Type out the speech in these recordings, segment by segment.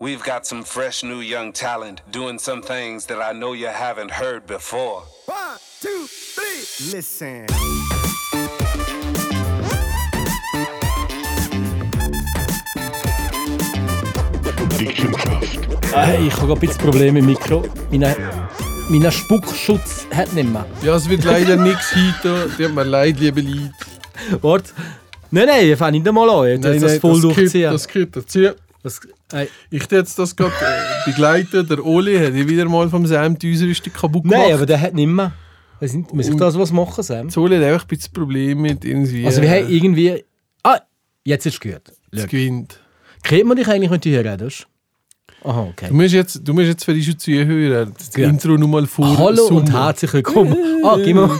We've got some fresh new young talent doing some things that I know you haven't heard before. One, two, three. Listen. Hey, ich habe ein bisschen Probleme mit dem Mikro. Mein, mein Spuckschutz hat nicht mehr. Ja, es wird leider nichts heute. Tut mir leid, liebe Leute. Warte. Nein, nein, ich fange nicht einmal an. Ich Nein, das nein, voll das durchziehen. Das gehört dazu. Das, hey. Ich tue jetzt das gerade äh, begleiten. Der Oli hat wieder mal vom Sam die Ausrüstung kaputt gemacht. Nein, aber der hat nicht mehr. Weiss nicht, muss ich Und- das was machen, Sam? Das Oli hat einfach ein bisschen Problem mit irgendwie... Also wir äh, haben irgendwie... Ah, jetzt ist es gehört. es gewinnt. Kennt man dich eigentlich, wenn du hier redest? Aha, okay. Du musst jetzt, du musst jetzt für die Zuhörer das Ja. Intro nochmal vor Hallo und summen. herzlich willkommen. Ah, gib mal.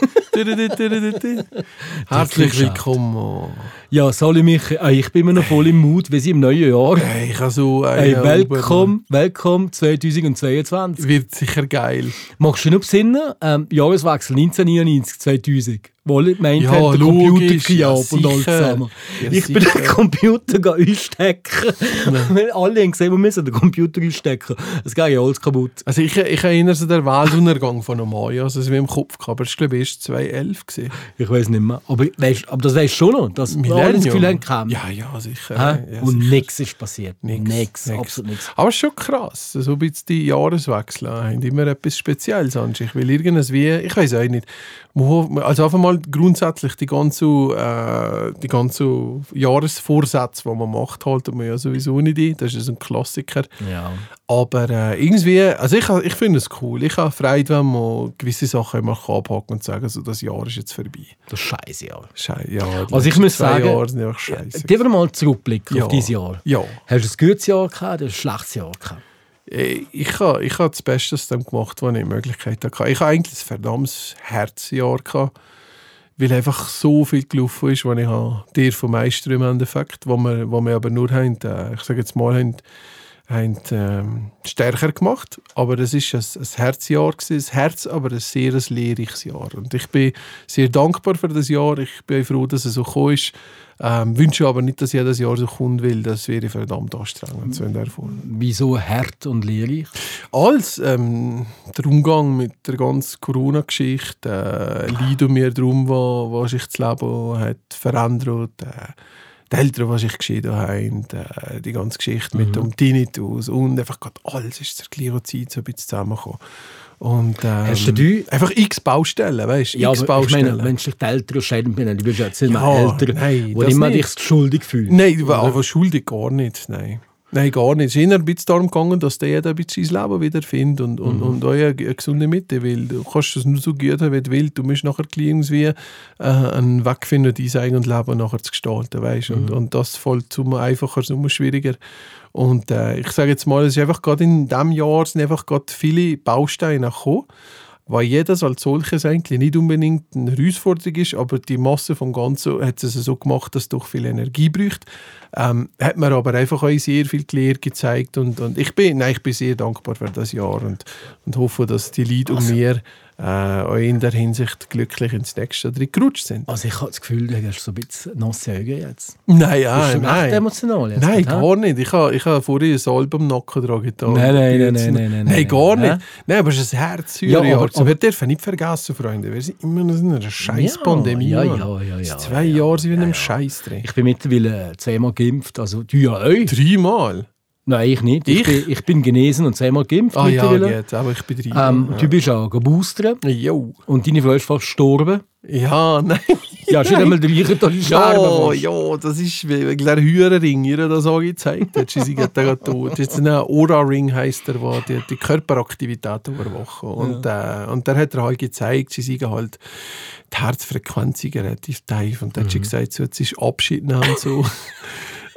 Herzlich willkommen. Ja, soll ich mich... Ah, ich bin immer noch voll im Mut, wir sind im neuen Jahr. Hey, ich habe so Hey, willkommen, willkommen 2022. Wird sicher geil. Magst du noch besinnen? Ähm, Jahreswechsel 1999, 2000. Wohl meint Ja, hat der logisch, Computer ja, und alles zusammen. Ja, ich bin den Computer einstecken. Weil alle haben gesehen, wir müssen den Computer einstecken. Es geht ja alles kaputt. Also ich, ich erinnere mich an den Weltuntergang von einem Mai, also es wie im Kopf gehabt, aber ich glaube erst 2011 gesehen. Ich weiß nicht mehr. Aber, weißt, aber das weißt du schon noch, dass wir alle das Gefühl haben. Ja, ja, sicher. Ja, und sicher. nichts ist passiert. Nichts, absolut nichts. Aber es ist schon krass, so ein bisschen die Jahreswechsel haben immer etwas Spezielles an sich, weil irgendwas wie, ich weiß auch nicht, man- also einfach mal grundsätzlich die ganze, äh, die ganze Jahresvorsätze, die man macht, halten wir ja sowieso nicht ein, das ist ein Klassiker. Ja. Aber äh, irgendwie, also ich, ich finde es cool. Ich habe Freude, wenn man gewisse Sachen immer abhaken und sagen, so, das Jahr ist jetzt vorbei. Das Scheiße Jahr. Schei ja, Also ich muss sagen, Jahre sind einfach scheiße. Gehen wir mal zurückblicken Ja. auf dieses Jahr. Ja, Hast du ein gutes Jahr gehabt oder ein schlechtes Jahr gehabt? äh, ich habe ich ha das Beste aus dem gemacht, was ich die Möglichkeit hatte. Ich habe eigentlich ein verdammtes Herzjahr gehabt, weil einfach so viel gelaufen ist, was ich habe dir vom Meister im Endeffekt, wo wir, wo wir aber nur haben, äh, ich sage jetzt mal, haben, haben ähm, stärker gemacht. Aber das ist ein, ein Herzjahr ein Herz, aber ein sehr ein lehrreiches Jahr. Und ich bin sehr dankbar für das Jahr. Ich bin froh, dass es so gekommen ist. Ähm, wünsche aber nicht, dass jedes Jahr so kommt, weil das wäre verdammt anstrengend. So in der Form. Wieso hart und lehrreich? Als ähm, der Umgang mit der ganzen Corona-Geschichte, äh, Leid um mir darum, wo, wo sich das Leben hat verändert, äh, die Eltern, die sich geschieden haben, äh, die ganze Geschichte mit dem Tinnitus und einfach gerade alles ist zur gleichen Zeit so ein bisschen zusammengekommen. Und, ähm, Hast du die- einfach x Baustellen, weißt du? Ja, x aber ich meine, Baustellen. wenn sich die Eltern scheiden, bin, du bist ja jetzt nicht mehr Ja, älter, nein, wo immer nicht. dich schuldig fühlst. Nein, du aber schuldig gar nicht. Nein. Nein, gar nicht. Es ist eher ein bisschen darum gegangen, dass der jeder ein bisschen sein Leben wiederfindet und, und, und auch eine, eine gesunde Mitte. Weil du kannst es nur so gut haben, wie du willst. Du musst nachher irgendwie äh, einen Weg finden, dein eigenes Leben nachher zu gestalten. Weißt? Und, und das fällt zum einfacher, zum schwieriger. Und äh, ich sage jetzt mal, es ist einfach gerade in diesem Jahr sind einfach gerade viele Bausteine gekommen weil jedes als solches eigentlich nicht unbedingt eine Herausforderung ist, aber die Masse vom Ganzen hat es so gemacht, dass es doch viel Energie braucht. Ähm, hat mir aber einfach auch sehr viel gelernt, gezeigt und, und ich, bin, nein, ich bin sehr dankbar für das Jahr und, und hoffe, dass die Leute um mir äh, auch in der Hinsicht glücklich ins nächste Jahr gerutscht sind. Also ich habe das Gefühl, du hast so ein bisschen nasse Augen jetzt. Nein, ja, du nein. emotional jetzt? Nein, gar nicht. Ich habe ich ha vorhin ein Album nacken getan. Nein, nein, nein, nein, nein, Nein, nein, gar nicht. Nein, aber es ist ein Herz. Ja, Ja, aber- aber, wir dürfen nicht vergessen, Freunde. Wir sind immer noch in einer scheiß Ja, Pandemie. ja, ja, ja, ja, Seit zwei ja, Jahren sind wir in einem ja. Scheiß drin. Ich bin mittlerweile zweimal geimpft. Also du ja auch. Dreimal? Nein, ich nicht. Ich, Ich? bin, ich bin genesen und zweimal geimpft Ah ja, geht. Aber ich bin dreimal. ähm, Du bist auch geboostert Jo. und deine Frau ist fast gestorben. Ja, nein. Ja, schon einmal der gleiche Tag Ja, ja, das ist wegen der Hühnerring, ihr das auch gezeigt hat. Sie sind gerade tot. Das ist ein Aura-Ring, heisst der, der die, die Körperaktivität überwacht. Und, äh, und der hat er halt gezeigt, sie sind halt die Herzfrequenz relativ tief. Und dann hat sie gesagt, so, jetzt ist Abschied nehmen und so.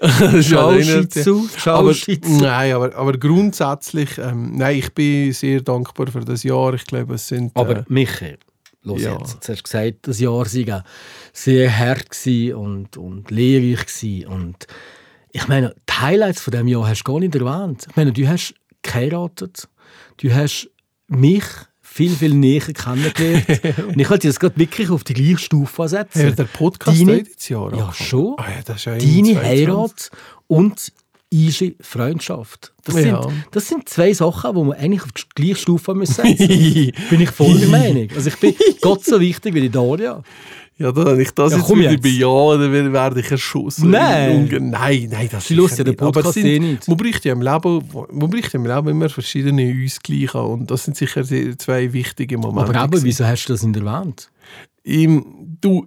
Schau Shih einer- Tzu, schau aber, nein, aber, aber grundsätzlich, ähm, nein, ich bin sehr dankbar für das Jahr. Ich glaube, es sind... Aber äh, Michael, los Ja. jetzt. Jetzt hast du gesagt, das Jahr sei sehr hart und, und lehrreich und ich meine, die Highlights von dem Jahr hast du gar nicht erwähnt. Ich meine, du hast geheiratet, du hast mich viel, viel näher kennengelernt und ich wollte das gerade wirklich auf die gleiche Stufe setzen. Hat der Podcast Deine- dieses Jahr Ja, schon. Ah, ja, ja Deine 21. Heirat und easy Freundschaft. Das, Ja. sind, das sind zwei Sachen, die man eigentlich auf die gleiche Stufe müssen setzen Bin ich voll der Meinung. Also ich bin Gott so wichtig wie die Daria. Ja, da, wenn ich das Ja, jetzt jetzt. bejahe, dann werde- ich erschossen. Nein. Nein, nein, das Sie hört ja nicht. Aber sind, eh nicht. Man bricht ja im Leben, man bricht im Leben immer verschiedene Ausgleiche an. Und das sind sicher die zwei wichtige Momente. Aber eben, wieso hast du das nicht erwähnt? Im, du,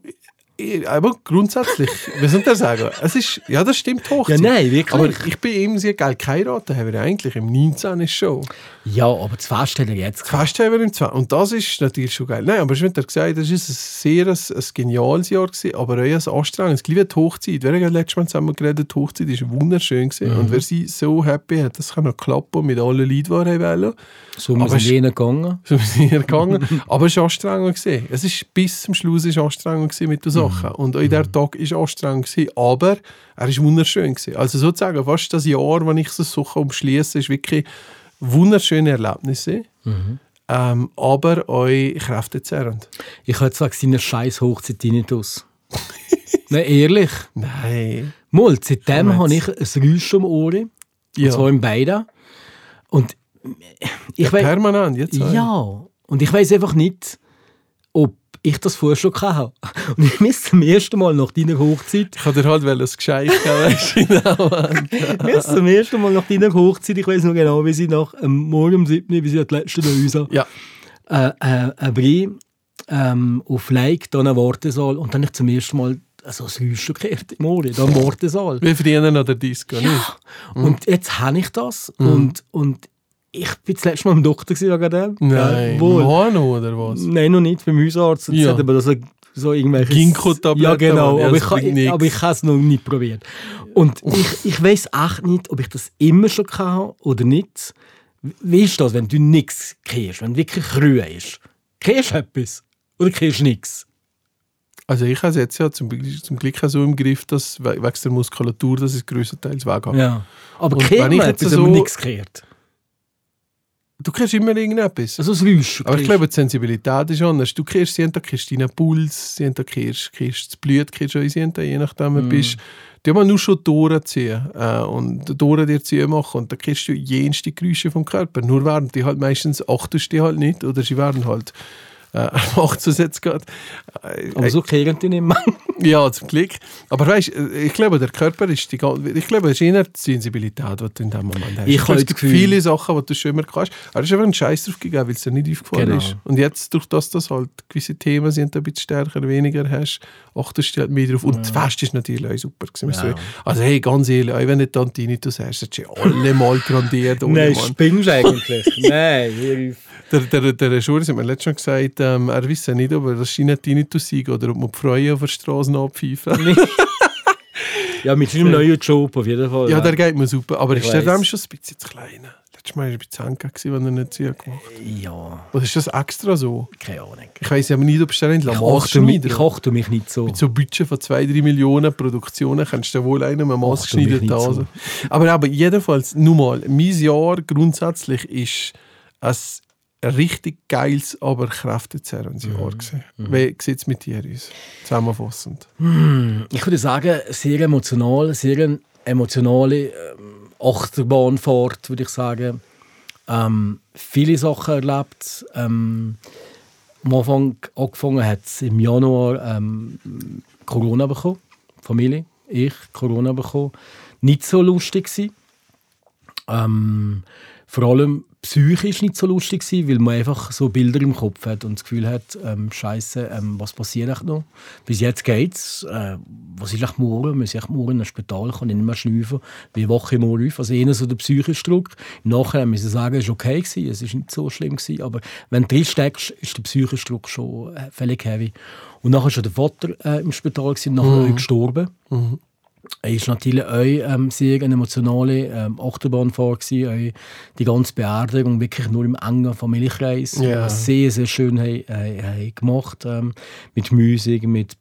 aber grundsätzlich, wie soll ich das sagen? Es ist, ja, das stimmt hoch. Ja, nein, wirklich. Aber ich bin eben sehr geil geheiratet, haben wir eigentlich im 19. schon. Ja, aber das Fest hat er jetzt gehabt. Fast haben wir im 20. Und das ist natürlich schon geil. Nein, aber ich habe gesagt, das war ein sehr ein, ein geniales Jahr, gewesen, aber auch ein anstrengendes. Gleich wie die Hochzeit. Wir haben letztes Mal zusammen geredet, die Hochzeit war wunderschön. Gewesen. Mhm. Und wer sie so happy hat, das kann noch klappen mit allen Leuten, die er wollen. So, wir Aber sind jenen gegangen. So sind wir gegangen. Aber es war anstrengend. Gewesen. Es ist bis zum Schluss ist anstrengend gewesen mit den Sachen. Und auch in der Tag ist anstrengend. Gewesen, aber er ist wunderschön. Gewesen. Also sozusagen, fast das Jahr, wenn ich so Sachen umschließe, ist wirklich wunderschöne Erlebnisse. Ähm, aber euch kräftezerrend. Ich hätte gesagt, seine scheiß Hochzeit Tinnitus. Nein, ehrlich. Nein. Mal, seitdem habe ich ein Rauschen im Ohr. Und Ja. zwar in beiden. Und ich ja, weiß. permanent, jetzt. Ja. Und ich weiß einfach nicht, ich das vorher schon hatte. Und ich muss zum ersten Mal nach deiner Hochzeit, Ich habe dir halt ein Geschenk geben, ich muss zum ersten Mal nach deiner Hochzeit, ich weiß noch genau, wie sie nach ähm, morgen um 7 Uhr, wie sie die letzten Häuser, Ja. äh, äh, ein Brief ähm, auf Like, dann ein Wartesaal und dann habe ich zum ersten Mal so ein Räuschen gehört im Ohr, da im Wartesaal. Wir verdienen an der Disco, nicht? Und jetzt habe ich das und, und ich bin das letzte Mal beim Doktor wegen dem. Nein. Ja, wohl. Mono oder was? Nein, noch nicht, beim Hausarzt. Ja. hat aber das so, irgendwelche... Ginkgo-Tabletten, Ja, genau, aber, ich, aber ich habe es noch nicht probiert. Und ich, ich weiß echt nicht, ob ich das immer schon hatte oder nicht. Wie ist das, wenn du nichts kriegst, wenn du wirklich Ruhe ist? Kriegst du etwas oder kriegst du nichts? Also ich habe es jetzt ja zum, Glück- zum Glück so im Griff, dass we- wegen der Muskulatur, dass ich größtenteils weg habe. Ja. Aber Und wenn ich jetzt etwas, so- nichts? Du kriegst immer irgendetwas. Also das Räuschen Aber ich glaube, die Sensibilität ist anders. Du kriegst Tag kriegst deinen Puls, Tag kriegst, kriegst das Blut, kriegst du auch Tag, je nachdem, du bist. Die haben nur schon Tore ziehen äh, und Tore dir ziehen machen und dann kriegst du jenste Geräusche vom Körper. Nur werden die halt meistens achtest die halt nicht oder sie werden halt äh, macht es jetzt gerade. Äh, Aber so kriegen die nicht mehr. Ja, zum Glück. Aber weißt ich glaube, der Körper ist die ganze, ich glaube, es ist eher die Sensibilität, die du in dem Moment hast. Ich habe das Gefühl- viele Sachen, die du schon immer kannst. Aber es ist einfach ein Scheiß drauf gegeben, weil es dir nicht aufgefallen Genau. ist. Und jetzt, durch das, dass halt gewisse Themen sind, ein bisschen stärker, weniger hast, achtest du halt mehr drauf. Und das Fest ist natürlich auch super. gewesen. Ja. Also hey, ganz ehrlich, auch wenn du Tantinitus hast, du schon alle mal grandiert. Nein, spinnst eigentlich. Nein. Der, der, der Schurz hat mir letztens schon gesagt, ähm, er wisse nicht, ob er das scheint Tinnitus sei oder ob man die Freuen auf der Straße abpfeifen. Ja, mit seinem neuen Job auf jeden Fall. Ja, der geht mir super. Aber Ich ist der dem schon ein bisschen zu klein? Letztes Mal war er ein bisschen eng, gewesen, wenn er nicht zu gemacht hat. ja, Oder ist das extra so? keine Ahnung. Ich weiss aber nicht, ob es in Lamas mich, ich schneidet. achte mich nicht so. Mit so Budget von 2-3 Millionen Produktionen kannst du wohl mich geschnitten nicht da. so. Also. Aber, aber jedenfalls, nur mal, mein Jahr grundsätzlich ist ein richtig geiles, aber kräftezerrendes Jahr gewesen. Wie sieht es mit dir aus? Zusammenfassend. Ich würde sagen, sehr emotional, sehr emotionale ähm, Achterbahnfahrt, würde ich sagen. Ähm, viele Sachen erlebt. Ähm, am Anfang angefangen hat es im Januar ähm, Corona bekommen. Familie, ich, Corona bekommen. Nicht so lustig gewesen. Ähm, vor allem psychisch nicht so lustig gewesen, weil man einfach so Bilder im Kopf hat und das Gefühl hat, ähm, Scheiße, ähm, was passiert echt noch? Bis jetzt geht's. Äh, was ist echt morgen? Muss ich echt morgen ins Spital? Kann ich nicht mehr schnüffeln? Wie wache ich morgen auf? Also eher so der psychische Druck. Im Nachhinein muss ich sagen, es war okay gewesen, es ist nicht so schlimm gewesen, aber wenn du drin steckst, ist der psychische Druck schon äh, völlig heavy. Und nachher war schon der Vater äh, im Spital gewesen, und nachher auch gestorben. Er ist natürlich auch ähm, sehr eine emotionale ähm, Achterbahnfahrt gewesen, auch die ganze Beerdigung wirklich nur im engen Familienkreis. Ja. äh, Sehr, sehr schön haben, äh, haben gemacht ähm, mit Musik, mit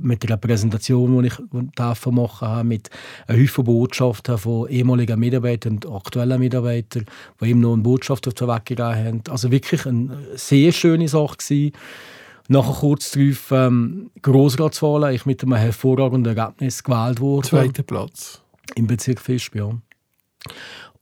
mit der Präsentation, die ich darf machen habe, mit einer Haufen Botschaften von ehemaligen Mitarbeitern und aktuellen Mitarbeitern, die ihm noch eine Botschaft auf den Weg gegeben haben. Also wirklich eine sehr schöne Sache gewesen. Nachher kurz darauf ähm, Grossratswahlen, ich mit einem hervorragenden Ergebnis gewählt worden. Zweiter Platz. Im Bezirk Fischb, ja.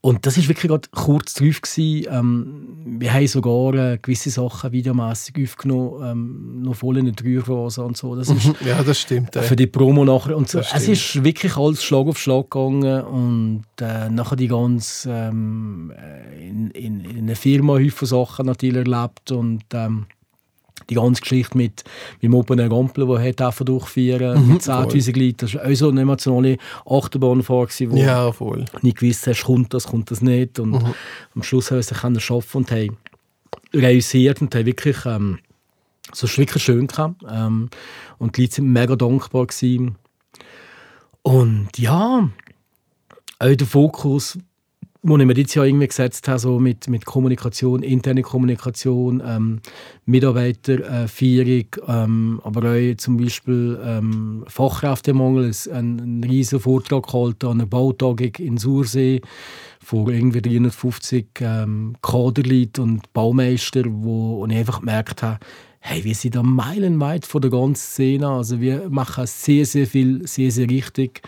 Und das ist wirklich gerade kurz drauf gewesen. Ähm, wir haben sogar äh, gewisse Sachen videomässig aufgenommen, ähm, noch voll in der Trührphase und so. Das ist Ja, das stimmt. Äh. für die Promo nachher. Und so. Es ist wirklich alles Schlag auf Schlag gegangen und äh, nachher die ganze ähm, äh, in, in, in einer Firma Haufen Sachen natürlich erlebt und ähm, die ganze Geschichte mit, mit dem Open Air Gampel, hat auch durchführen Mhm, mit 10'000 Leuten. Das war auch so eine emotionale Achterbahnfahrt, wo Ja, voll. nicht gewusst hast, kommt das, kommt das nicht. Und Mhm. am Schluss haben wir es schaffen und haben realisiert und haben wirklich, ähm, war wirklich schön gehabt. Ähm, und die Leute sind mega dankbar gewesen. Und ja, auch der Fokus, den ich mir jetzt ja irgendwie gesetzt habe, so mit, mit Kommunikation, interne Kommunikation, ähm, Mitarbeiterführung, ähm, aber auch zum Beispiel ähm, Fachkräftemangel, einen, einen riesen Vortrag gehalten an einer Bautagung in Sursee vor irgendwie 350 ähm, Kaderleuten und Baumeister, wo und ich einfach gemerkt habe, hey, wir sind da meilenweit von der ganzen Szene, also wir machen sehr, sehr viel, sehr, sehr richtig.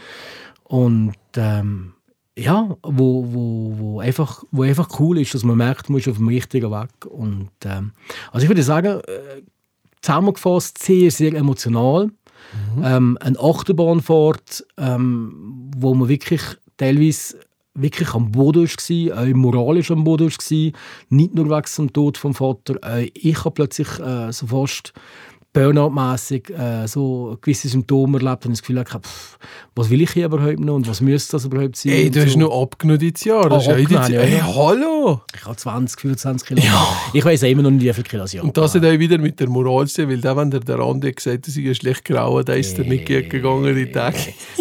Und ähm, ja, wo, wo, wo, einfach, wo einfach cool ist, dass man merkt, man ist auf dem richtigen Weg. Und, ähm, also ich würde sagen, äh, zusammengefasst sehr, sehr emotional. Ähm, eine Achterbahnfahrt, ähm, wo man wirklich teilweise wirklich am Boden war, auch moralisch am Boden war, nicht nur wegen dem Tod vom Vater. Auch ich habe plötzlich äh, so fast Burnout-mässig äh, so gewisse Symptome erlebt und das Gefühl gehabt, pff, was will ich hier überhaupt noch und was müsste das überhaupt sein? Ey, und du hast so. noch abgenommen dieses Jahr. Das Ah, ist ja ja. Ey, hallo! Ich habe 20, 25 Kilo. Ich weiß immer noch nicht, wie viel Kilo ich habe. Und das hat auch wieder mit der Moral zu weil da, wenn der, der Andi gesagt hat, er sei schlecht grauen, da ist er nicht gut gegangen die Tage.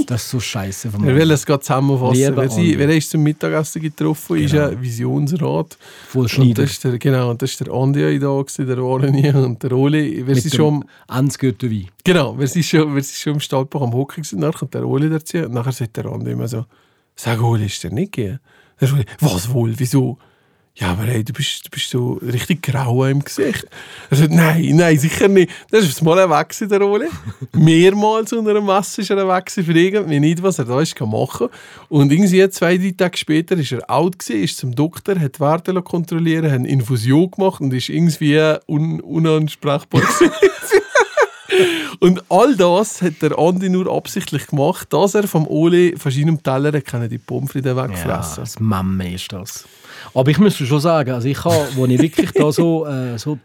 Das ist so scheiße von Wir wollen es gerade zusammenfassen. Lieber Wer, sie, wer ist zum Mittagessen getroffen, ist Genau. ein Visionsrat. Voll Und Schneider. das ist der, genau, das ist der Andi auch da, der Orani und der Oli. Mit sind dem schon, Ansgötter Wein. genau, wir sind schon, wir sind schon im Stallbach am Hocken gewesen, nachher kommt der Oli dazu und nachher sagt der Andi immer so, sag Oli, ist der nicht gegeben? Was wohl, wieso? Ja, aber hey, du bist, du bist so richtig grau im Gesicht. Er sagt, nein, nein, sicher nicht. Das ist mal weg gewesen, der Oli. Mehrmals unter einer Masse ist er weg gewesen, für irgendwie nicht, was er da ist, kann machen. Und irgendwie zwei, drei Tage später ist er alt gewesen, ist zum Doktor, hat die Werte kontrollieren, hat eine Infusion gemacht und ist irgendwie un unansprechbar gewesen. Und all das hat der Andi nur absichtlich gemacht, dass er vom Oli von seinem Teller die Pommes frites Ja, wegfressen das Mamme ist das. Aber ich muss schon sagen, also ich habe, wo ich wirklich da so, äh, so,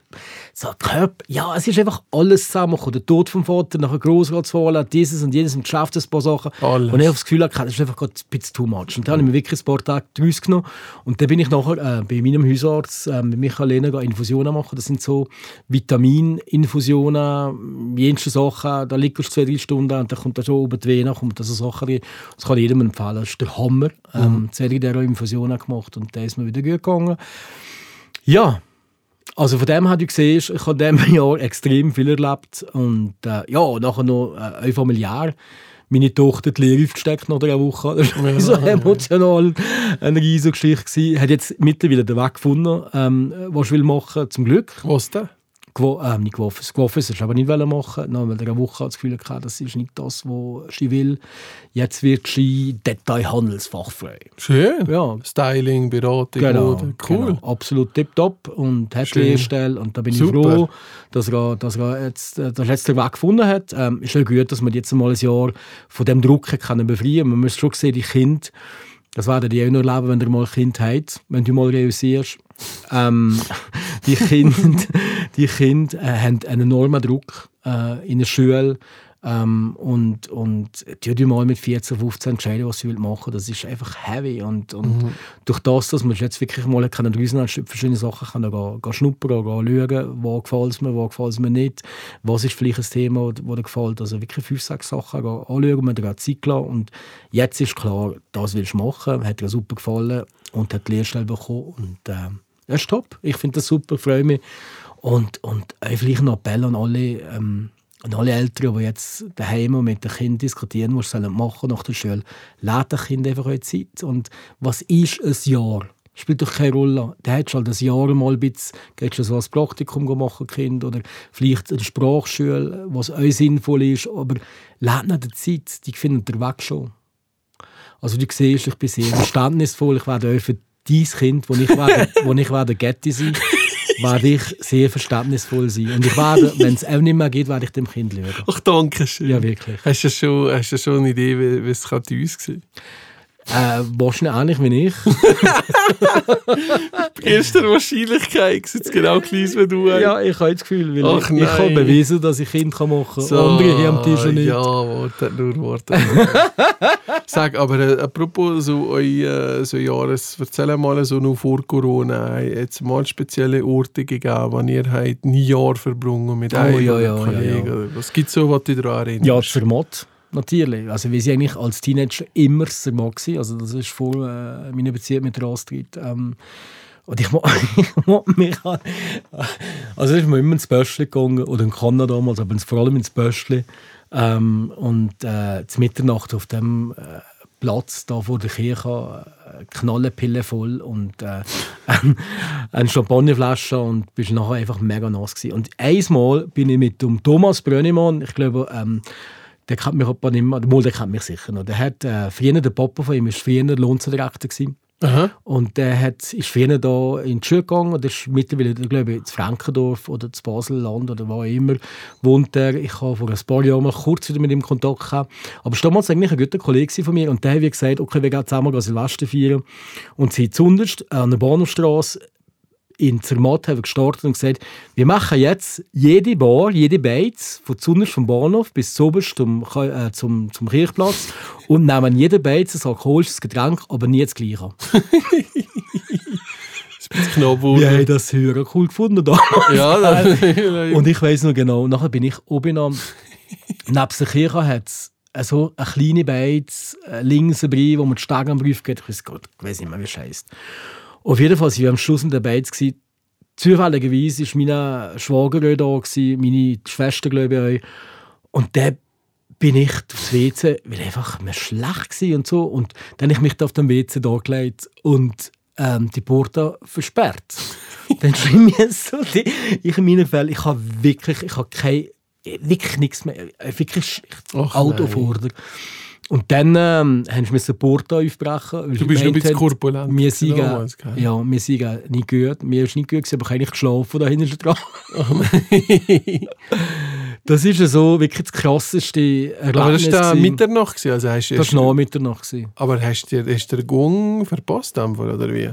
so Körper, ja, es ist einfach alles zusammengekommen. Der Tod vom Vater, nachher Grossratswahl, dieses und jenes im Geschäft, ein paar Sachen. Alles. Und ich habe das Gefühl, hatte, das ist einfach gerade ein bisschen too much. Und dann habe ich mir wirklich ein paar Tage draus genommen. Und dann bin ich nachher äh, bei meinem Hausarzt, äh, mit Michael Lehner, Infusionen machen. Das sind so Vitamininfusionen, jenste Sachen. Da liegst du zwei, drei Stunden und dann kommt da schon oben die Vene, kommt da so Sachen rein. Das kann jedem empfehlen. Das ist der Hammer. Ähm, Serie, der auch Infusionen gemacht und der ist mir wieder gut gegangen. Ja, also von dem her, du siehst, ich habe in diesem Jahr extrem viel erlebt und äh, ja, nachher noch äh, auch familiär. Meine Tochter die Lehre aufgesteckt nach einer Woche. Das war so emotional eine riesige Geschichte. gewesen. Hat jetzt mittlerweile den Weg gefunden, ähm, was ich will machen, zum Glück. Was denn? Ähm, nicht geworfen, geworfen ist er aber nicht wollen machen. Nach einer Woche hat das Gefühl gehabt, das ist nicht das, was sie will. Jetzt wird sie Detailhandelsfachfrau. Schön. Ja, Styling, Beratung, Genau. Cool. Genau, absolut tipptopp und hat Schön. Lehrstelle und da bin Super. ich froh, dass er, dass er jetzt, äh, den Weg gefunden hat. Ähm, ist ja gut, dass man jetzt mal ein Jahr von dem Druck befreien. Man muss schon sehen, die Kinder, das werden die auch noch erleben, wenn du mal ein Kind habt, wenn du mal realisierst. Ähm, die Kinder, die Kinder äh, haben einen enormen Druck äh, in der Schule. Ähm, und, und die die mal mit 14, 15 entscheiden, was sie will machen. Das ist einfach heavy. Und, und durch das, dass man jetzt wirklich mal können draussen verschiedene Sachen können gehen, gehen schnuppern, gehen schauen, wo gefällt es mir, wo gefällt es mir nicht, was ist vielleicht ein Thema, das dir gefällt. Also wirklich fünf, sechs Sachen gehen anschauen, man hat Zeit gelassen. Und jetzt ist klar, das willst du machen, hat dir super gefallen und hat die Lehrstelle bekommen. Und äh, das ist top. Ich finde das super, freue mich. Und, und äh, vielleicht noch Appell an alle, ähm, an alle Eltern, die jetzt daheim mit den Kindern diskutieren, was sie machen nach der Schule. Lasst den Kind einfach eure Zeit. Und was ist ein Jahr? Spielt doch keine Rolle. Da hättest du halt ein Jahr mal ein bisschen, gehst du so ein Praktikum machen, Kind, oder vielleicht eine Sprachschule, was euch sinnvoll ist, aber lasst nicht die Zeit, die findet der Weg schon. Also du siehst, ich bin sehr verständnisvoll. Ich werde auch für dein Kind, wo ich werde, wo ich werde Getty sein, werde ich sehr verständnisvoll sein. Und ich werde, wenn es auch nicht mehr geht, werde ich dem Kind schauen. Ach, danke schön. Ja, wirklich. Hast du schon, hast du schon eine Idee, wie, es bei uns war? Äh, wahrscheinlich ähnlich wie ich. Erster Wahrscheinlichkeit sieht es genau gleich wie du. ja, ich habe das Gefühl, weil Ach, ich, ich habe bewiesen, dass ich Kind kann machen kann. Andere hier am Tisch nicht. Ja, warte nur, warte. Sag, aber äh, apropos so euer äh, so Jahres, erzähl mal so noch vor Corona, jetzt mal spezielle Orte gegeben, wann ihr halt ein Jahr verbrungen mit Oh, einem ja, ja, ja, Kollegen. ja. oder Was gibt es so, was dich daran erinnert? Ja, Zermatt, natürlich. Also, wir sind eigentlich als Teenager immer Zermatt gewesen. Also, das ist vor äh, meiner Beziehung mit Astrid. Ähm, und ich mo- mich an, also ist mir immer ins Böschli gegangen, oder in Kanada damals, aber vor allem ins Böschli. Ähm, und äh, zur Mitternacht auf dem äh, Platz da vor der Kirche, äh, Knallepille voll und äh, eine Champagnerflasche und bist nachher einfach mega nass gewesen. Und einmal bin ich mit dem Thomas Brönnimann, ich glaube, ähm, der kennt mich aber nicht mehr, mal, der kennt mich sicher noch. Der hat, äh, früher, der Papa von ihm war früher Lohndirektor gewesen. Aha. Und der hat, ist früher da in die Schule gegangen und ist mittlerweile, glaube ich, in Frankendorf oder zu Baselland oder wo auch immer, wohnt er. Ich habe vor ein paar Jahren mal kurz wieder mit ihm Kontakt gehabt. Aber es war damals eigentlich ein guter Kollege von mir und der hat gesagt, okay, wir gehen zusammen Silvester feiern. Und sie zunderst an der Bahnhofstrasse in Zermatt haben wir gestartet und gesagt, wir machen jetzt jede Bar, jede Beiz, von zunderst vom Bahnhof bis zuoberst zum, äh, zum, zum Kirchplatz und nehmen jede Beiz ein alkoholisches Getränk, aber nie das gleiche. Das knapp Wir haben das höher cool gefunden damals. Ja, Und ich weiß noch genau, nachher bin ich oben am, neben der Kirche hat es so eine kleine Beiz, links dabei, wo man die Stege am Brief geht. Ich weiß, Gott, ich weiß nicht mehr, wie es heisst. Auf jeden Fall waren wir am Schluss Beiz. gewesen. Zufälligerweise war mein Schwager da, gewesen, meine Schwester, glaube ich. auch. Und dann bin ich aufs WC, weil einfach mir schlecht war und so. Und dann habe ich mich da auf dem WC da gelegt und ähm, die Porta versperrt. dann schrieb mir so, die, ich in meinen Fällen, ich habe wirklich, ich habe kein, wirklich nichts mehr, äh, wirklich Ach, nein. dir. Und dann ähm, haben die Porta aufbrechen. weil Du bist noch ein bisschen korpulent Wir sind, gell? ja, wir sind nicht gut. Mir ist nicht gut, gewesen, aber ich habe eigentlich geschlafen da hinten dran. Das ist ja so wirklich das krasseste Erlebnis. aber das war. Mitternacht, also hast, Das war nach Mitternacht. Aber hast du dir- hast du den Gong verpasst, oder wie?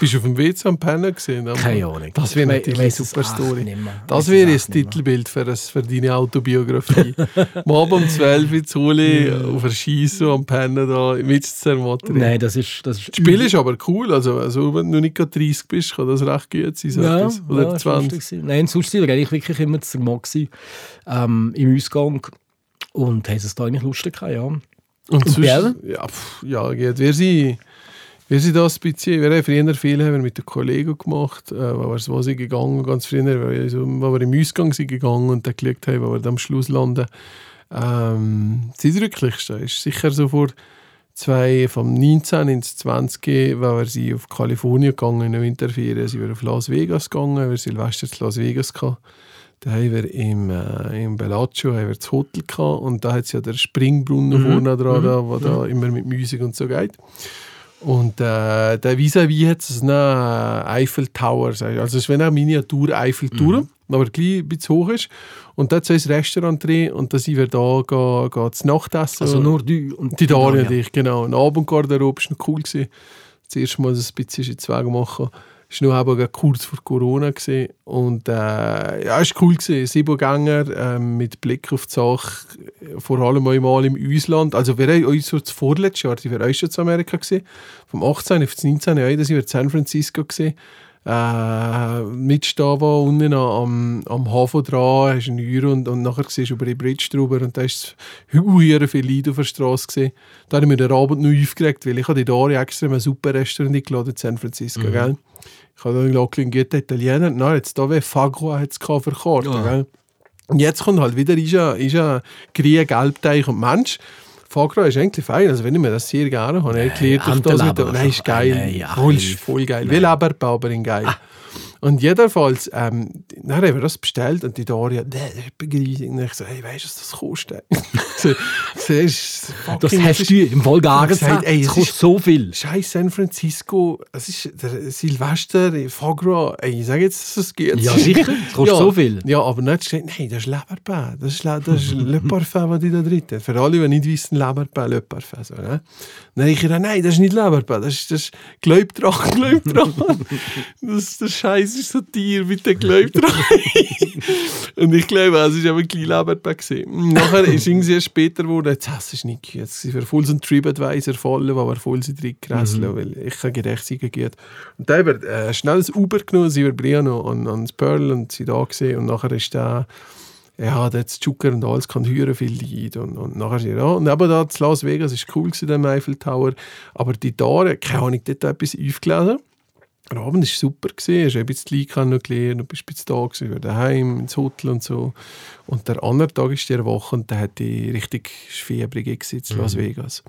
Bist du auf dem WC am Pennen gesehen? Keine Ahnung. Das wäre Ich natürlich ich eine super Story. Ich Das wäre das. Titelbild für, das, für deine Autobiografie. Abend um 12 Uhr zu Uli auf der Scheisse am Pennen da mit Zermattern. Nein, das ist... Das, ist Das Spiel ist aber cool. Also, also wenn du nicht gerade 30 bist, kann das recht gut sein. So ja. Oder ja, ist 20. lustig gewesen. Nein, sonst war eigentlich wirklich immer gewesen, ähm, im Ausgang. Und haben es da eigentlich lustig gehabt, ja. Und, Und sonst, ja, pff, ja, geht. Wir sind, wir sind das ein bisschen, wir haben früher viel haben wir mit den Kollegen gemacht, äh, wo wir so sind gegangen, ganz früher, weil wir, im Ausgang sind gegangen und dann geschaut haben, wo wir dann am Schluss landen. Ähm, das Eindrücklichste ist sicher so vor zwei, vom 19 ins 20, weil wir sind auf Kalifornien gegangen in der Winterferien, sind wir auf Las Vegas gegangen, wir Silvester zu Las Vegas gehabt. Da haben wir im, äh, im Bellagio haben wir das Hotel gehabt und da hat es ja der Springbrunnen Mhm. vorne dran, da, wo da immer mit Musik und so geht. Und äh, der vis-à-vis hat es einen Eiffel Tower, ich. also es ist wie eine Miniatur Eiffelturm, aber gleich ein bisschen hoch ist. Und da es ein Restaurant drin und da sind wir da gehen, gehen zu Nachtessen. Also nur du und Die Daria und ich, genau. Ein Abendgarderobe war noch cool. Gewesen. Das erste Mal das ein bisschen Weg machen. War noch eben kurz vor Corona. Gewesen. Und äh, ja, es war cool. Gewesen. Sieben Gänger ähm, mit Blick auf die Sache, vor allem einmal im Ausland. Also wir haben uns das vorletzte Jahr, die auch schon zu Amerika gesehen. Vom 18. auf das 19. Jahr, da sind wir in San Francisco gesehen. Äh, mit Stava unten am, am Hafen dran, hast eine Uhr und, und nachher siehst du über die Bridge drüber und da ist hure viel Leute auf der Straße gesehen. Da habe ich mir den Abend noch aufgeregt, weil ich habe die Dari extra in einem super Restaurant eingeladen in San Francisco, gell? Ich habe dann gesagt, geht Italiener, nein, jetzt da wäre Fagua hat es für Karten, Ja. gell? Und jetzt kommt halt wieder, ist ja, ist ja grün, gelbteich und Mensch. Fagra ist eigentlich fein, also wenn ich mir das sehr gerne habe, erklärt euch das dem, nein, ist geil, Nein, ja, voll, voll geil, wie Leberbau, aber in geil. Und jedenfalls, ähm, dann haben wir das bestellt und die Daria, der ist begreifig. Und ich so, hey, weißt du, was das kostet? so, Das fucking- hast du im hab gesagt, ey, Es kostet ist- so viel. Scheiß San Francisco, es ist der Silvester, Fagra, ey, ich sage jetzt, dass es geht. Ja, sicher. Es kostet so viel. Ja, aber nicht gesagt, nein, das ist Leberpain, das ist, Le- das ist Le Parfum, was ich da drin habe. Für alle, die nicht wissen, Leberpain, Le Parfum. So, ne? Dann habe ich gesagt, nein, das ist nicht Leberpain, das ist, das ist Glaub dran. das, der Scheiß ist so Tier mit dem Glaub dran. Und ich glaube, es war aber ein Leberpain. gewesen. Nachher ist irgendwie später geworden, jetzt hast du es nicht gehört. Es war voll so ein TripAdvisor voll, wo wir voll sind drin gerasselt, weil ich kann gerecht sein geht. Und dann haben wir äh, schnell das Uber genommen, sind wir Briano und ans Pearl und sind da gesehen und nachher ist da ja, hat Zucker und alles kann hören viel Leid und, und nachher sind wir da. Und eben da zu Las Vegas ist cool gewesen, der Eiffel Tower, aber die Tore, keine Ahnung, dort etwas aufgelesen. Der Abend war super. Gewesen. Hast ein bisschen Leid kennengelernt, du bist ein bisschen da gewesen, daheim ins Hotel und so. Und der andere Tag ist der Woche und da hatte ich richtig fiebrig gewesen in Las Vegas.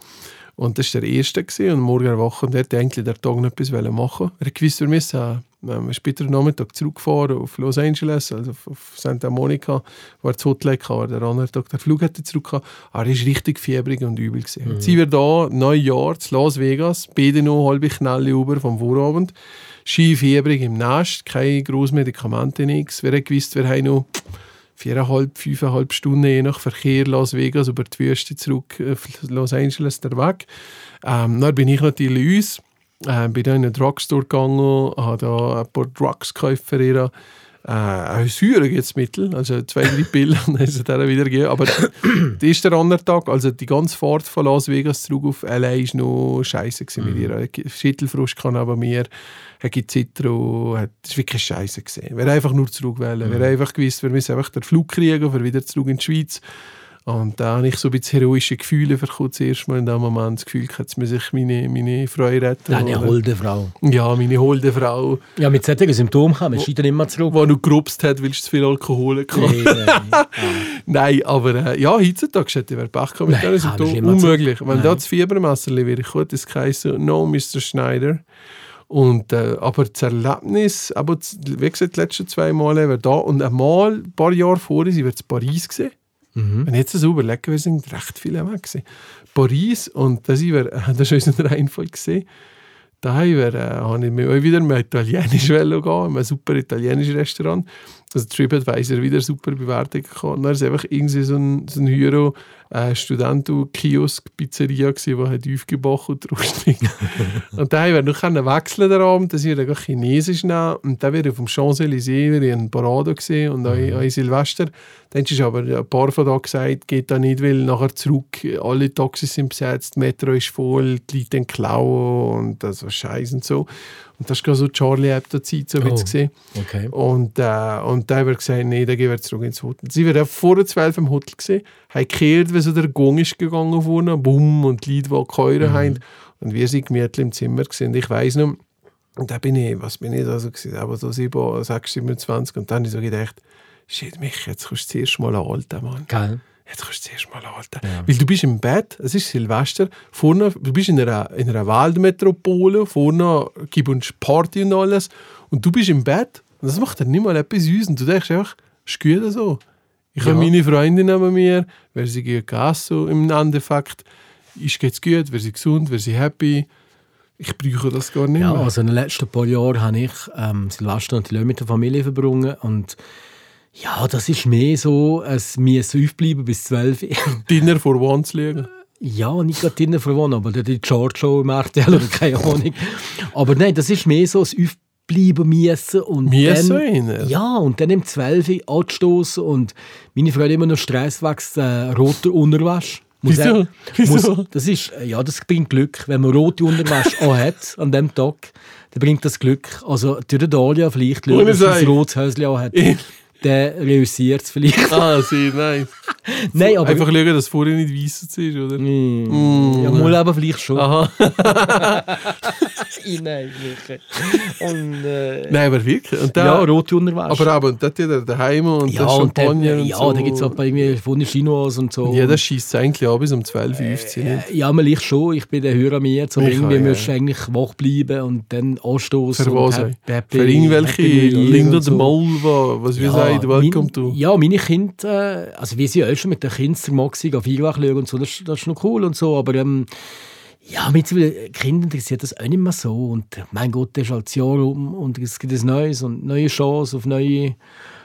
Und das war der erste gewesen, und morgen eine Woche und er wollte eigentlich den Tag noch etwas machen. Er hat gewusst, wir müssen ähm, später Nachmittag zurückfahren auf Los Angeles, also auf, auf Santa Monica, wo er das Hotel hatte, aber der andere Tag der Flug hätte zurück Aber er war richtig fiebrig und übel. Gewesen. Jetzt sind wir da, Neujahr, zu Las Vegas, beide noch halbe Knalle über vom Vorabend. Ski fiebrig im Nest, keine grossen Medikamente, nichts. Wer hat gewusst, wir haben noch viereinhalb, fünfeinhalb Stunden je nach Verkehr Las Vegas über die Wüste zurück auf Los Angeles der Weg. Ähm, dann bin ich natürlich uns, äh, bin dann in einen Drugstore gegangen, habe da ein paar Drugs gekauft für Äh, ein Säuremittel, also zwei, drei Pillen, dann ist es dann wieder gegeben. Aber das ist der andere Tag, also die ganze Fahrt von Las Vegas zurück auf LA war noch scheiße gewesen mit ihr. Schüttelfrost kann aber mir, hat Zitro, hat, das war wirklich scheiße gewesen. Wir einfach nur zurückwählen. Wir haben einfach gewusst, wir müssen einfach den Flug kriegen, für wieder zurück in die Schweiz. Und da habe ich so ein bisschen heroische Gefühle für zuerst mal in dem Moment das Gefühl, gehabt, jetzt muss ich meine, meine Frau retten. Deine holde Frau. Ja, meine holde Frau, Ja, mit solchen Symptomen kann man scheiden immer zurück. die noch gerupst hat, weil sie zu viel Alkohol. Nee, nee. Ah. Nein, aber äh, ja, heutzutage hätte ich Pech gehabt mit diesen Symptomen. ich Unmöglich. Wenn Nein. da das Fiebermesser wäre ich gut, das heisst «No, Mr. Schneider». Und, äh, aber das Erlebnis, aber wie gesagt, die letzten zwei Male war da und einmal, ein paar Jahre vorher, sind wir in Paris gesehen. Mhm. Wenn ich jetzt so überlege, wir sind recht viele weg. Paris und da sind wir, das ist unser Reihenfolge gesehen. Da haben äh, habe ich mich wieder mal italienisch gehen, in einem super italienischen Restaurant. Also TripAdvisor wieder super. Und dann war es einfach irgendwie so ein, so ein Hero, äh, Studenten-Kiosk-Pizzeria gewesen, die hat aufgebacken und rüstig. und da haben wir noch wechseln den Abend, dass wir dann Chinesisch nehmen. Und dann wäre vom Champs-Élysées wieder in Parado gesehen und in Silvester. Dann ist aber ein paar von da gesagt, geht da nicht, weil nachher zurück, alle Taxis sind besetzt, Metro ist voll, die Leute klauen und also Scheiß und so. Und das war so Charlie Hebdo-Zeit, so wie Oh. es gesehen. Okay. Und, äh, und da haben wir gesagt, nee, dann gehen wir zurück ins Hotel. Sie waren vor der 12 im Hotel gesehen, haben gekehrt, wie so der Gong ist gegangen vorne, bumm, und die Leute, die geheuert Mhm. haben. Und wir sind gemütlich im Zimmer gewesen. Ich weiss noch, und da bin ich, was bin ich da so gewesen, aber so 7, 6, 27, und dann habe ich so gedacht, shit, mich, jetzt kommst du zuerst mal anhalten, Mann. Geil. Jetzt kannst du zuerst mal anhalten. Weil du bist im Bett, es ist Silvester, vorne, du bist in einer, in einer Waldmetropole, vorne gibt es Party und alles. Und du bist im Bett und das macht dann nicht mal etwas aus. Und du denkst einfach, ist gut so. Ich habe Ja. meine Freundin neben mir, wer sie gut so im Endeffekt. Ist geht's gut, wer sie gesund, wer sie happy. Ich brauche das gar nicht Ja, mehr. also in den letzten paar Jahren habe ich ähm, Silvester natürlich mit der Familie verbrungen und ja, das ist mehr so, es müssen aufbleiben bis 12 Dinner for one zu liegen. Ja, nicht gerade drinnen verwohnen, aber die Giorgio im RTL oder keine Ahnung. Aber nein, das ist mehr so das Aufbleiben müssen und Müssen dann, rein? Ja, und dann im 12 Uhr anstoßen und meine Frau hat immer noch Stress wegen äh, roter Unterwäsche. Muss Wieso? er- Wieso? Muss, das ist, ja, das bringt Glück. Wenn man rote Unterwäsche anhat an dem Tag, dann bringt das Glück. Also, durch den Dalia vielleicht schauen, dass sie ein rotes Häuschen anhat. Dann reüssiert es vielleicht. Ah, sehr nice. Nein, aber... Einfach schauen, dass vorher nicht weiss ist, oder? Mm, ja, mal aber vielleicht schon. Aha. Nein, Michael. Und, äh, Nein, aber wirklich. Und der, ja, rote Unterwäsche. aber eben, dort er daheim und ja, der und der, Champagner und ja, so. da gibt es auch bei mir von Chinos und so. Ja, das schießt eigentlich auch bis um 12, 15 nicht? Äh, ja, man liegt schon. Ich bin der Hörer mir, Ich irgendwie ja. musst du eigentlich wach bleiben und dann anstoßen. Für was? happy- Für irgendwelche Linda und de Malva, was wir sagen, Welcome mein, to. Ja, meine Kinder, äh, also wir sind ja auch schon mit den Kindern zur Maxi auf schauen und so, das, ist- das ist noch cool und so, aber ähm, ja, mittlerweile Kinder interessiert das auch nicht mehr so und mein Gott, das ist halt das Jahr um und es gibt ein Neues und neue Chancen auf neue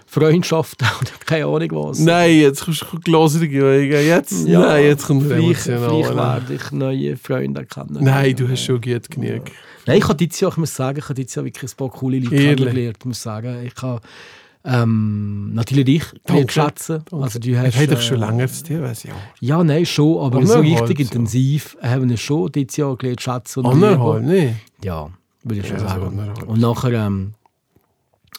Freundschaften oder keine Ahnung was. Nein, jetzt kommst du gelassen, jetzt, Ja, nein, jetzt kommt der vielleicht, emotional. vielleicht werde ich neue Freunde kennen. Nein, du hast schon gut genug. Nein, ich habe dieses Jahr, ich muss sagen, ich habe dieses Jahr wirklich ein paar coole Leute kennengelernt. Muss sagen, ich habe ähm, natürlich dich Danke. gelernt schätzen. Also du Er hast, hat äh, schon länger das Tier, weiß ich auch. Ja, nein, schon, aber so richtig intensiv haben wir schon dieses Jahr gelernt schätzen. lieben. nee. Ja, würde ich schon Ja, so sagen. Und nachher, ähm,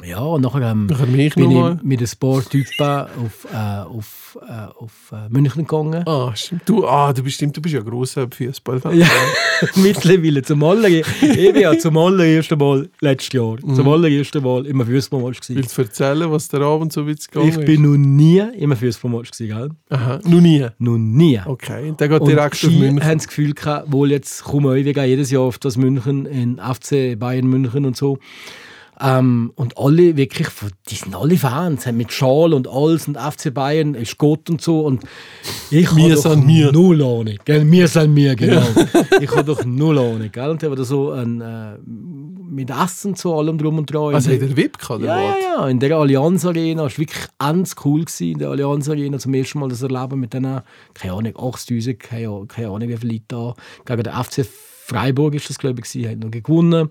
ja, und nachher ähm, mich bin nochmal. ich mit ein paar Typen auf, äh, auf, äh, auf äh, München gegangen. Ah, stimmt. Du, ah, du bist, stimmt, du bist ja grosser Fußballfan. Ja, mittlerweile. Zum allerersten ich bin ja zum allerersten Mal letztes Jahr, zum allerersten Mal im Fußballmatch gewesen. Willst du erzählen, was der Abend so weit gegangen Ich bin noch nie im Fußballmatch gewesen, gell? Aha, noch nie. Noch nie. Okay, der geht Und direkt auf München. haben das Gefühl gehabt, wohl jetzt kommen wir jedes Jahr auf das München, in FC Bayern München und so. Ähm, und alle wirklich, die sind alle Fans, haben mit Schal und alles und FC Bayern ist Gott und so. Und ich Wir habe doch sind wir. null Ahnung. Gell? Wir sind wir, genau. ich habe doch null Ahnung. Gell? Und haben da so ein, äh, mit Essen und so allem drum und dran. Also In hat er VIP ja, oder ja, was? ja, in der Allianz Arena. Es war wirklich ganz cool, gewesen, in der Allianz Arena zum ersten Mal das erleben mit diesen, keine Ahnung, 8000, keine, keine Ahnung, wie viele Leute da. Gegen den FC Freiburg ist das, glaube ich, hat noch gewonnen.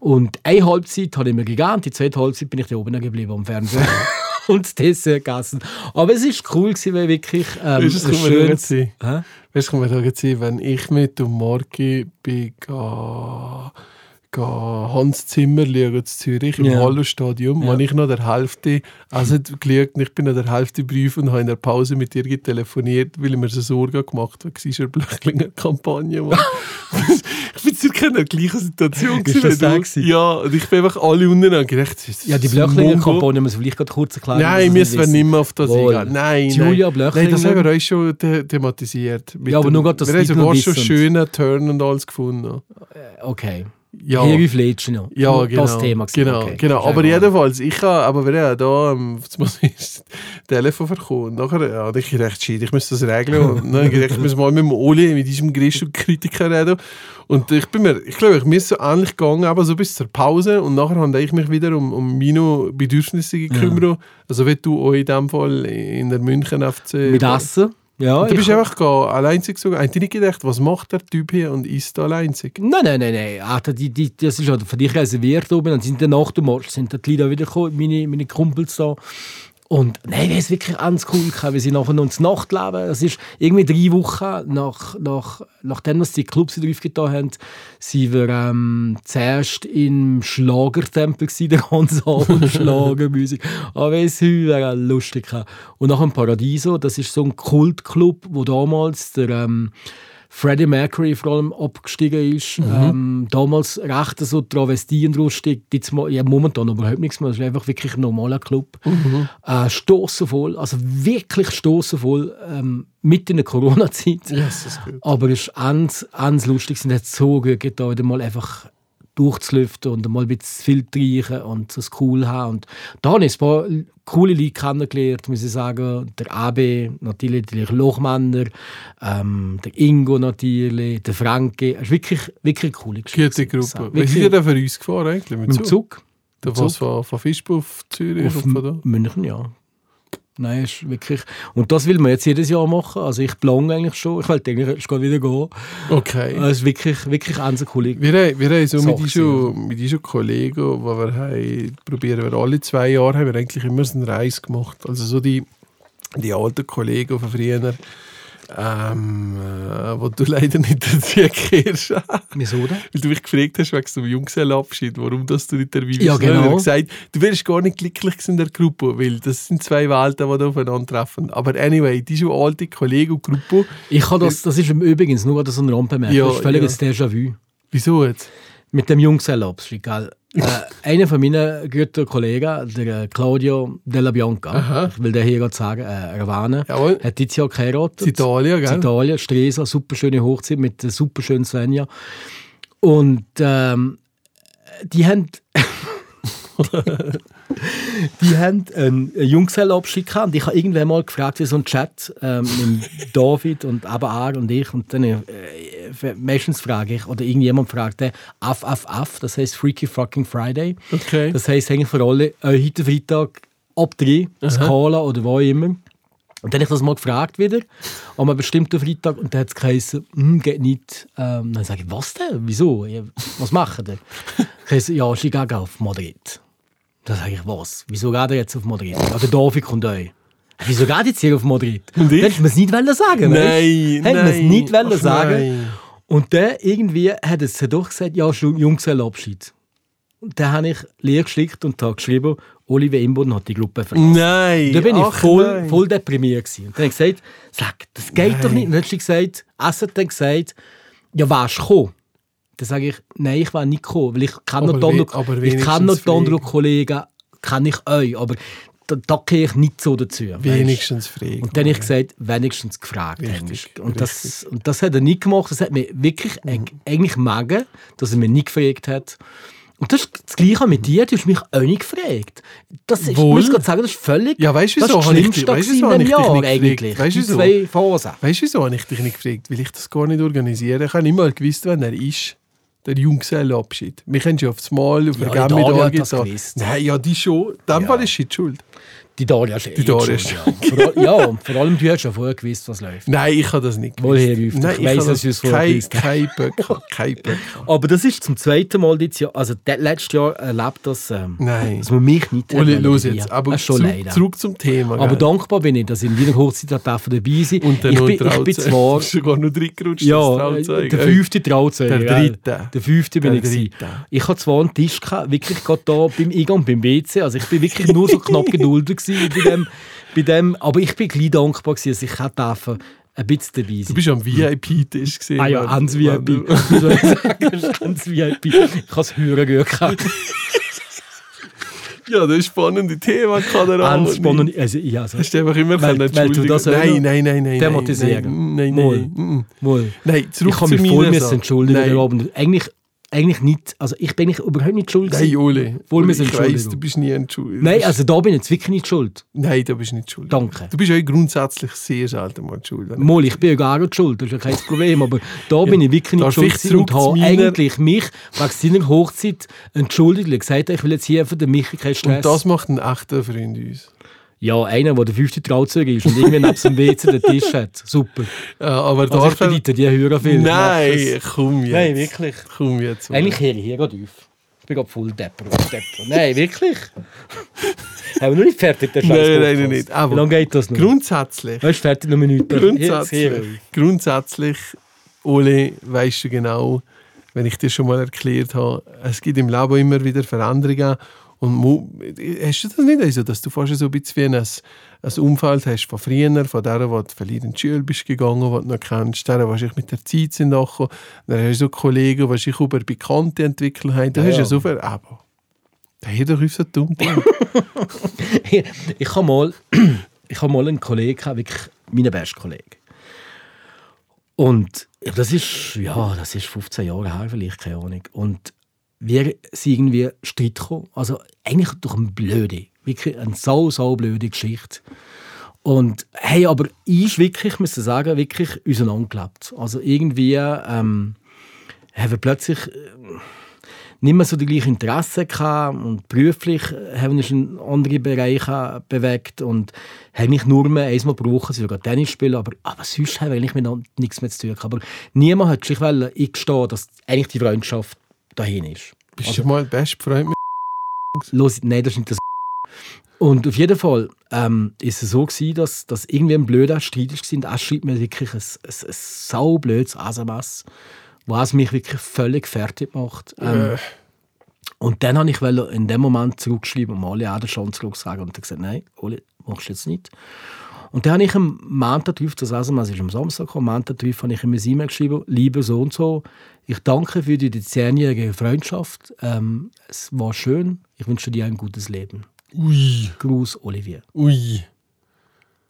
Und eine Halbzeit habe ich mir gegeben, die zweite Halbzeit bin ich da oben geblieben am Fernsehen. und das Dessert gegessen. Aber es war cool, gewesen, weil wirklich ähm, Weißt was ein schönes... Weißt du, kann man sagen, wenn ich mit dem Morgi bin, ga Hans Zimmer schauen in Zürich im Ja. Hallo-Stadion, Ja. ich noch der Hälfte, also und ich bin noch der Hälfte Brief und habe in der Pause mit ihr telefoniert, weil ich mir so Sorgen gemacht habe, ist eine Blöchlinger-Kampagne. Mann. ich bin circa in der gleichen Situation. Ist das gewesen? Ja, und ich bin einfach alle unten gedacht, das Ja, die das Mongo. Blöchlinger-Kampagne muss ich vielleicht gerade kurz erklären. Nein, müssen wir wissen. nicht mehr auf das Wohl. eingehen. Nein, Julia. Blöchlinger. Nein, das haben wir euch schon the thematisiert. Ja, aber nur gerade, dass Wir haben schon wissen. schöne Turn und alles gefunden. Okay. Ja, Harry Fletcher noch. ja genau. Das Thema. gewesen. Genau, okay. genau. Aber jedenfalls, ich habe, aber wir haben da, ähm, jetzt muss ich das Telefon verkaufen. Nachher, ja, ich gedacht, shit, ich muss das regeln. Und dann habe ich gedacht, ich muss mal mit dem Oli, mit diesem griechischen Kritiker reden. Und ich bin mir, ich glaube, ich bin so ähnlich gegangen, aber so bis zur Pause. Und nachher habe ich mich wieder um, um meine Bedürfnisse gekümmert. Also wie du auch in dem Fall in der München FC. Mit Essen? Ja, Du ich- bist einfach gegangen, alleinzig sogar. Hast du nicht gedacht, was macht der Typ hier und ist da alleinzig? Nein, nein, nein, nein. Ah, die, die, das ist halt für dich reserviert oben. Und sind dann nach dem Match sind die Leute wieder gekommen, meine, meine Kumpels da. Und nein, es wirklich ganz cool gehabt, wie sie nachher noch ins Nachtleben. Das ist irgendwie drei Wochen nach, nach, nachdem dass die Clubs wieder aufgetan haben, sind wir ähm, zuerst im Schlagertempel gewesen, der ganze Abend Schlagermusik. Aber es war lustig. gehabt. Und nach dem Paradiso, das ist so ein Kultclub, wo damals der ähm, Freddie Mercury vor allem abgestiegen ist. Ähm, damals recht so travestierend lustig. Jetzt mal, ja, momentan überhaupt nichts mehr. Es ist einfach wirklich ein normaler Club. Äh, stossenvoll, also wirklich stossenvoll, ähm, mitten in der Corona-Zeit. Yes. Aber es ist ganz, ganz lustig. Es hat so gut getan, wieder mal einfach durchzulüften und mal ein bisschen Filter reichen und das cool haben. Und da habe ich ein paar coole Leute kennengelernt, muss ich sagen. Der AB, natürlich der Lochmänner, ähm, der Ingo natürlich, der Franke. Es ist wirklich, wirklich eine coole Geschichte. Gute Gruppe. Wie seid ihr denn für uns gefahren eigentlich? mit dem Zug. Da was von, von Fischbuch auf Zürich Auf von da? München, ja. Nein, ist wirklich. Und das will man jetzt jedes Jahr machen. Also ich plane eigentlich schon. Ich wollte eigentlich schon wieder gehen. Okay. Es ist wirklich, wirklich eine coole. Wir, haben- wir haben so mit diesen, mit diesen Kollegen, die wir haben, probieren wir alle zwei Jahre, haben wir eigentlich immer so eine Reise gemacht. Also so die, die alten Kollegen von früher, ähm, äh, wo du leider nicht dazu gehörst. Wieso denn? Weil du mich gefragt hast wegen dem Junggesellenabschied, warum das du nicht dabei bist. Ja, genau. ich gesagt, du wärst gar nicht glücklich in der Gruppe, weil das sind zwei Welten, die da aufeinandertreffen. Aber anyway, diese alte Kollegen und Gruppe, Ich habe das, das ist übrigens nur so eine Randbemerkung. Ja, das ist völlig ja. ein Déjà-vu. wieso jetzt? mit dem Jungselabschied, gell? Äh, einer von meinen guten Kollegen, der äh, Claudio Della Bianca, ich will den hier gerade sagen, äh, erwähnen, Jawohl. hat dieses Jahr geheiratet. In Italien, gell? In Italien, Stresa, super schöne Hochzeit mit einer super schönen Svenja. Und ähm, die haben. die haben einen Junggesellenabschied gehabt. Und ich habe irgendwann mal gefragt, wie so ein Chat ähm, mit David und aber er und ich. Und dann äh, meistens frage ich, oder irgendjemand fragt, äh, Aff, Aff, Aff, das heißt Freaky Fucking Friday. Okay. Das heisst eigentlich für alle, äh, heute Freitag ab 3, Skala oder wo immer. Und dann habe ich das mal gefragt wieder, an einem bestimmten Freitag, und dann hat es geheißen, hm, geht nicht. Ähm, dann sage ich, was denn? Wieso? Ja, Was machen ihr? Geheißen, ja, ich gehe auf Madrid. Dann sage ich, was? Wieso geht er jetzt auf Madrid? Ja, der David kommt euch. Wieso geht jetzt hier auf Madrid? Und ich? Hättest du mir es nicht wollen sagen Nein? Hätten wir es nein. nicht wollen Ach, sagen nein. Und dann irgendwie hat es doch gesagt, ja, Junggesellenabschied. Und dann habe ich leer geschickt und habe geschrieben, Oliver Imboden hat die Gruppe verlassen. Nein. Da bin ich ach voll, nein. voll deprimiert. Gewesen. Und dann habe ich gesagt, sag, das geht doch nicht. Und dann hat sie gesagt, Essen hat dann gesagt, ja, warst du gekommen? Dann sage ich, nein, ich war nicht gekommen, weil ich kann Aber noch aber ich kann noch. Kollegen, kann ich euch, aber da, da gehe ich nicht so dazu. Wenigstens fragen. Und dann habe ich gesagt, wenigstens gefragt. Richtig. Und, das, und das hat er nicht gemacht. Das hat mir wirklich Mhm. eig- eigentlich magen, dass er mich nicht gefragt hat. Und das ist das Gleiche mit dir, du hast mich auch nicht gefragt. Das ist, ich Wohl. muss gerade sagen, das ist völlig. Ja, weißt wieso das ich Schlimmste weißt wieso in dem ich Jahr nicht gefragt? eigentlich. Weißt du, Die wieso? zwei Phasen. Weißt du, wieso habe ich dich nicht gefragt? Weil ich das gar nicht organisiere. Ich habe mal gewusst, wann er ist. Der Junggesellenabschied. Wir können schon aufs Mal, auf Ja, der Daria da das. Nein, ja, die schon. In dem Ja. Fall ist sie die schuld. Die Daria ist Die Daria ist ja. Vor ja, und vor allem du hast schon vorher gewusst, was läuft. Nein, ich habe das nicht Wohl, gewusst. Herr Rüff, Nein, ich ich weiss, habe dass vorher kein, kein Böcker. Kein Böcker. Aber das ist zum zweiten Mal dieses Jahr, also das letztes Jahr erlebt, dass, ähm, Nein. dass man mich nicht Uli, hat los jetzt. Aber Das ist schon zurück, leider. zurück zum Thema. Aber gell? dankbar bin ich, dass ich in deiner Hochzeit dabei sein Und dann ich noch bin, ich bin zwar... Du bist sogar noch reingerutscht. Ja, das Trauzeuge. der fünfte Trauzeuge. Der dritte. Der fünfte bin Der ich. Ich hatte zwar einen Tisch, gehabt, wirklich gerade da beim Eingang, beim WC. Also ich bin wirklich nur so knapp geduldet gewesen bei dem, bei dem. Aber ich bin gleich dankbar gewesen, dass ich dürfen ein bisschen dabei sein Du bist am VIP-Tisch gesehen. Ah ja, ans VIP. Ans VIP. Ich habe es hören gehört. Ja, das ist spannende Thema, kann er Ans auch. Spannend. Also, ja, so. Hast du einfach immer Weil- können weil du das Nein, nein, nein, nein. thematisieren. Nein, nein, nein. nein. Wohl. Nein, zurück Ich habe mich voll müssen entschuldigen. Eigentlich, eigentlich nicht. Also ich bin eigentlich überhaupt nicht schuld. nein. Ole. Ole, müssen ich weiss, du bist nie entschuldigt. Nein, also da bin ich jetzt wirklich nicht schuld. Nein, da bist du nicht schuld. Danke. Du bist auch grundsätzlich sehr selten mal schuld. Mal, ich bin ja gar nicht schuld, das ist ja kein Problem. Aber da bin ich wirklich nicht schuld und habe eigentlich mich wegen seiner Hochzeit entschuldigt und gesagt, ich will jetzt hier für den Michi keinen Stress. Und das macht ein echter Freund uns. Ja, einer, der der fünfte Trauzeuge ist und irgendwie neben dem WC den Tisch hat. Super. Ja, aber Also ich darf bedeute die hören viel. Nein, komm jetzt. Nein, wirklich. Komm jetzt. Ole. Eigentlich höre ich hier gerade auf. Ich bin gerade voll Depper. Depper. Nein, wirklich. Haben wir noch nicht fertig, der Nein, Scheiß nein, nein, nicht. Aber Wie lange geht das noch? Grundsätzlich. Weißt du, fertig noch Minuten. Grundsätzlich, grundsätzlich, Ole, weißt du genau, wenn ich dir schon mal erklärt habe, es gibt im Leben immer wieder Veränderungen. Und hast du das nicht also, dass du fast so ein bisschen wie ein, ein Umfeld hast von früher, von der, wo du vielleicht in die Schule bist gegangen, die du noch kennst, der, die sich mit der Zeit sind nachgekommen. Dann hast du so Kollegen, die sich über Bekannte entwickelt haben. Da Ja, hast du ja so viel... Aber, da hat doch so dumm ich habe mal, ich habe mal einen Kollegen, wirklich meinen besten Kollegen. Und das ist, ja, das ist 15 Jahre her, vielleicht, keine Ahnung. Und wir sind irgendwie Streit gekommen. Also eigentlich durch eine blöde, wirklich eine so, so blöde Geschichte. Und hey, aber ich wirklich, muss sagen, wirklich auseinandergelebt. Also irgendwie ähm, haben wir plötzlich äh, nicht mehr so die gleichen Interessen gehabt und beruflich haben wir uns in andere Bereiche bewegt und haben mich nur mehr einmal gebraucht, sie sogar Tennis spielen, aber, aber sonst haben wir eigentlich miteinander nichts mehr zu tun. Aber niemand hat sich eingestehen, dass eigentlich die Freundschaft dahin ist. Bist du mal best Freund mit Los, nein, das ist nicht das. Und auf jeden Fall ähm, ist es so gewesen, dass, dass irgendwie ein blöder Streit war. Und er schreibt mir wirklich ein, ein, ein saublödes SMS, was mich wirklich völlig fertig macht. Ähm, Äh. Und dann habe ich in dem Moment zurückschreiben und mal alle anderen schon zurücksagen. Und er gesagt, nein, Oli, machst du jetzt nicht. Und dann habe ich am Montag drauf, das also, es ist am Samstag gekommen, am Montag drauf habe ich ihm eine E-Mail geschrieben, lieber so und so, ich danke für die zehnjährige Freundschaft, ähm, es war schön, ich wünsche dir ein gutes Leben. Ui, Gruß, Olivier. ui.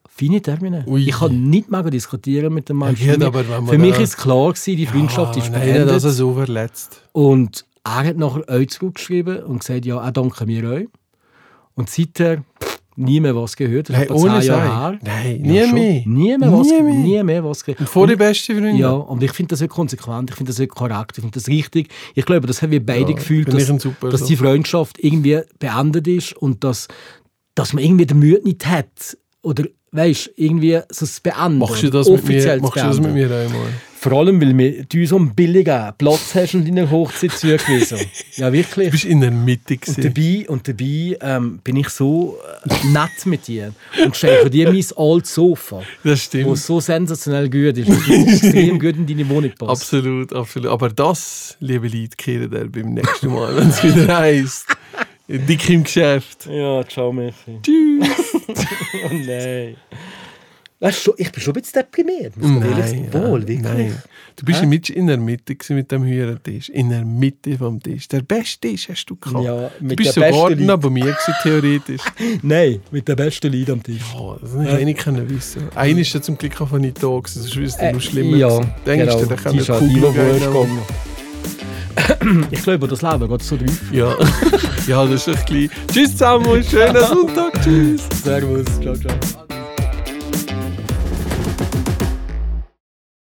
Fine Termine. Ui. Ich kann nicht mehr diskutieren mit dem Mann. Ja, für mich, ist klar gewesen, die Freundschaft Ja, ist beendet. dass er so verletzt. Und er hat nachher euch zurückgeschrieben und gesagt, ja, er danke mir euch. Und seither nie mehr was gehört. Nein, ohne Jahre her. Nein, Ja, nie schon. mehr. Nie mehr was, Nie mehr. nie mehr was gehört. Und vor die besten Freunde. Ja, und ich finde das nicht konsequent, ich finde das nicht korrekt, ich finde das richtig. Ich glaube, das haben wir beide Ja, gefühlt, dass, dass die Freundschaft irgendwie beendet ist und dass, dass man irgendwie den Mühe nicht hat. Oder weißt irgendwie so es beenden. Machst du das, mit offiziell mir, machst du das mit mir einmal? Vor allem, weil du so einen billigen Platz hast und deine Hochzeit zugewiesen. ja, wirklich. Du bist in der Mitte. Und dabei, und dabei ähm, bin ich so äh, nett mit dir und schenke dir mein altes Sofa, Das wo stimmt. so sensationell gut ist, und extrem gut in deine Wohnung passt. Absolut, absolut. Aber das, liebe Leute, kehren er beim nächsten Mal, wenn es wieder heisst. Dick im Geschäft. Ja, ciao, Michi. Tschüss. Oh nein. Weißt du, ich bin schon ein bisschen deprimiert. muss man ehrlich sagen. Wohl, wirklich. nein. Du bist mit in der Mitte mit dem Hürentisch. In der Mitte vom Tisch. Der beste Tisch hast du gehabt. Ja, du mit bist der sogar noch bei mir gewesen, theoretisch. Nein, mit den besten Leuten am Tisch. Oh, das hätte ich eigentlich können wissen. Einer ist ja zum Glück auch nicht da gewesen, sonst wüsste ich Äh, noch schlimmer. ja, gewesen. Denkst genau. du, der kann nicht ist auch Kugel gehen. Ich glaube, das Leben geht so drauf. Ja. ja, das ist ein bisschen. Tschüss zusammen und schönen Sonntag. Tschüss. Servus, ciao, ciao.